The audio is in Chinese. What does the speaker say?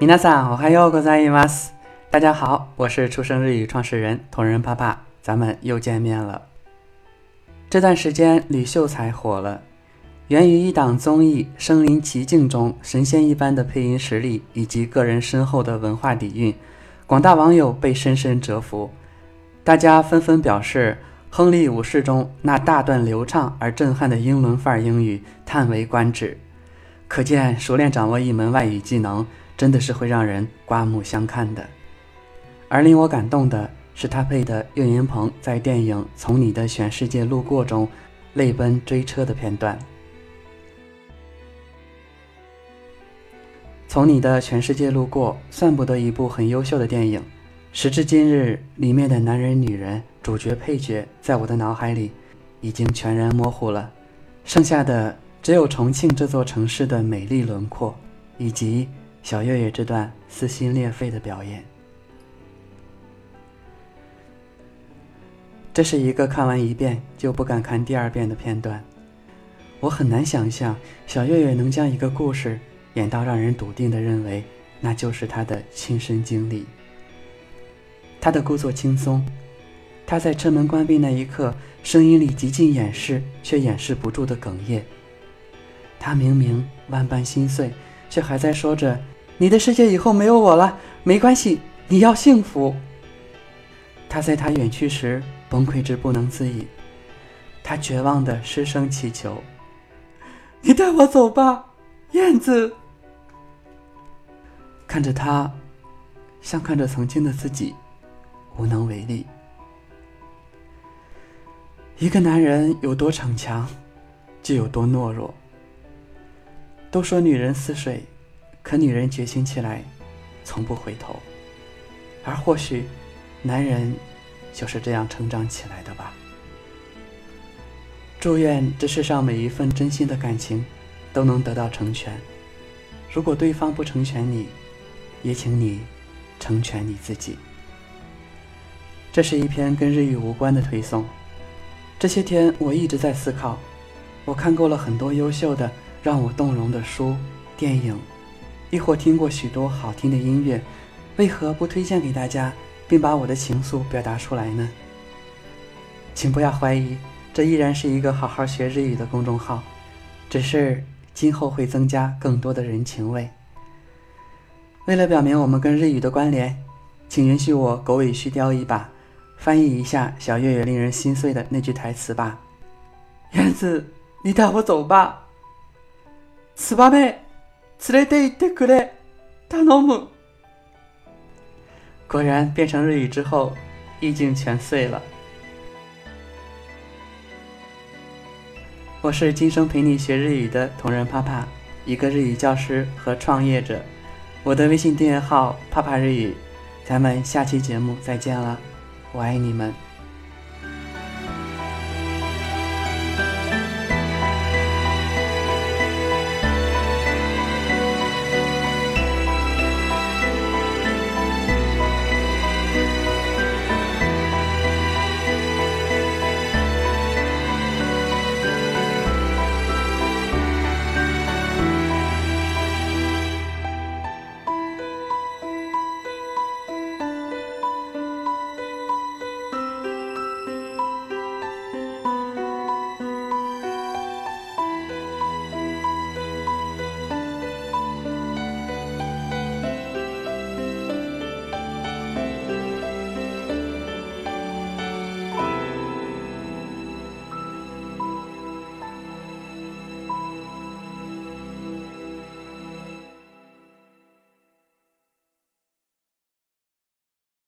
皆さん、おはようございます。大家好，我是出生日语创始人同人爸爸，咱们又见面了。这段时间吕秀才火了，源于一档综艺《身临其境》中神仙一般的配音实力以及个人深厚的文化底蕴，广大网友被深深折服。大家纷纷表示，《亨利五世》中那大段流畅而震撼的英伦范儿英语叹为观止。可见，熟练掌握一门外语技能， 真的是会让人刮目相看的。而令我感动的是，他配的岳云鹏在电影《从你的全世界路过》中泪奔追车的片段。《从你的全世界路过》算不得一部很优秀的电影，时至今日，里面的男人、女人、主角、配角，在我的脑海里已经全然模糊了，剩下的。只有重庆这座城市的美丽轮廓，以及小岳岳这段撕心裂肺的表演。这是一个看完一遍就不敢看第二遍的片段。我很难想象小岳岳能将一个故事演到让人笃定的认为那就是他的亲身经历。他的故作轻松，他在车门关闭那一刻，声音里极尽掩饰却掩饰不住的哽咽。他明明万般心碎，却还在说着：“你的世界以后没有我了，没关系，你要幸福。”他在他远去时崩溃至不能自已，他绝望的失声祈求：“你带我走吧，燕子。”看着他，像看着曾经的自己，无能为力。一个男人有多逞强，就有多懦弱。都说女人似水，可女人决心起来，从不回头。而或许，男人就是这样成长起来的吧。祝愿这世上每一份真心的感情，都能得到成全。如果对方不成全你，也请你成全你自己。这是一篇跟日语无关的推送。这些天我一直在思考，我看过了很多优秀的。让我动容的书、电影，亦或听过许多好听的音乐，为何不推荐给大家，并把我的情愫表达出来呢？请不要怀疑，这依然是一个好好学日语的公众号，只是今后会增加更多的人情味。为了表明我们跟日语的关联，请允许我狗尾续貂一把，翻译一下小月月令人心碎的那句台词吧：“燕子，你带我走吧。”ツバメ、連れて行ってくれ、頼む。果然变成日语之后，意境全碎了。我是今生陪你学日语的同人帕帕，一个日语教师和创业者。我的微信订阅号“帕帕日语”，咱们下期节目再见了，我爱你们。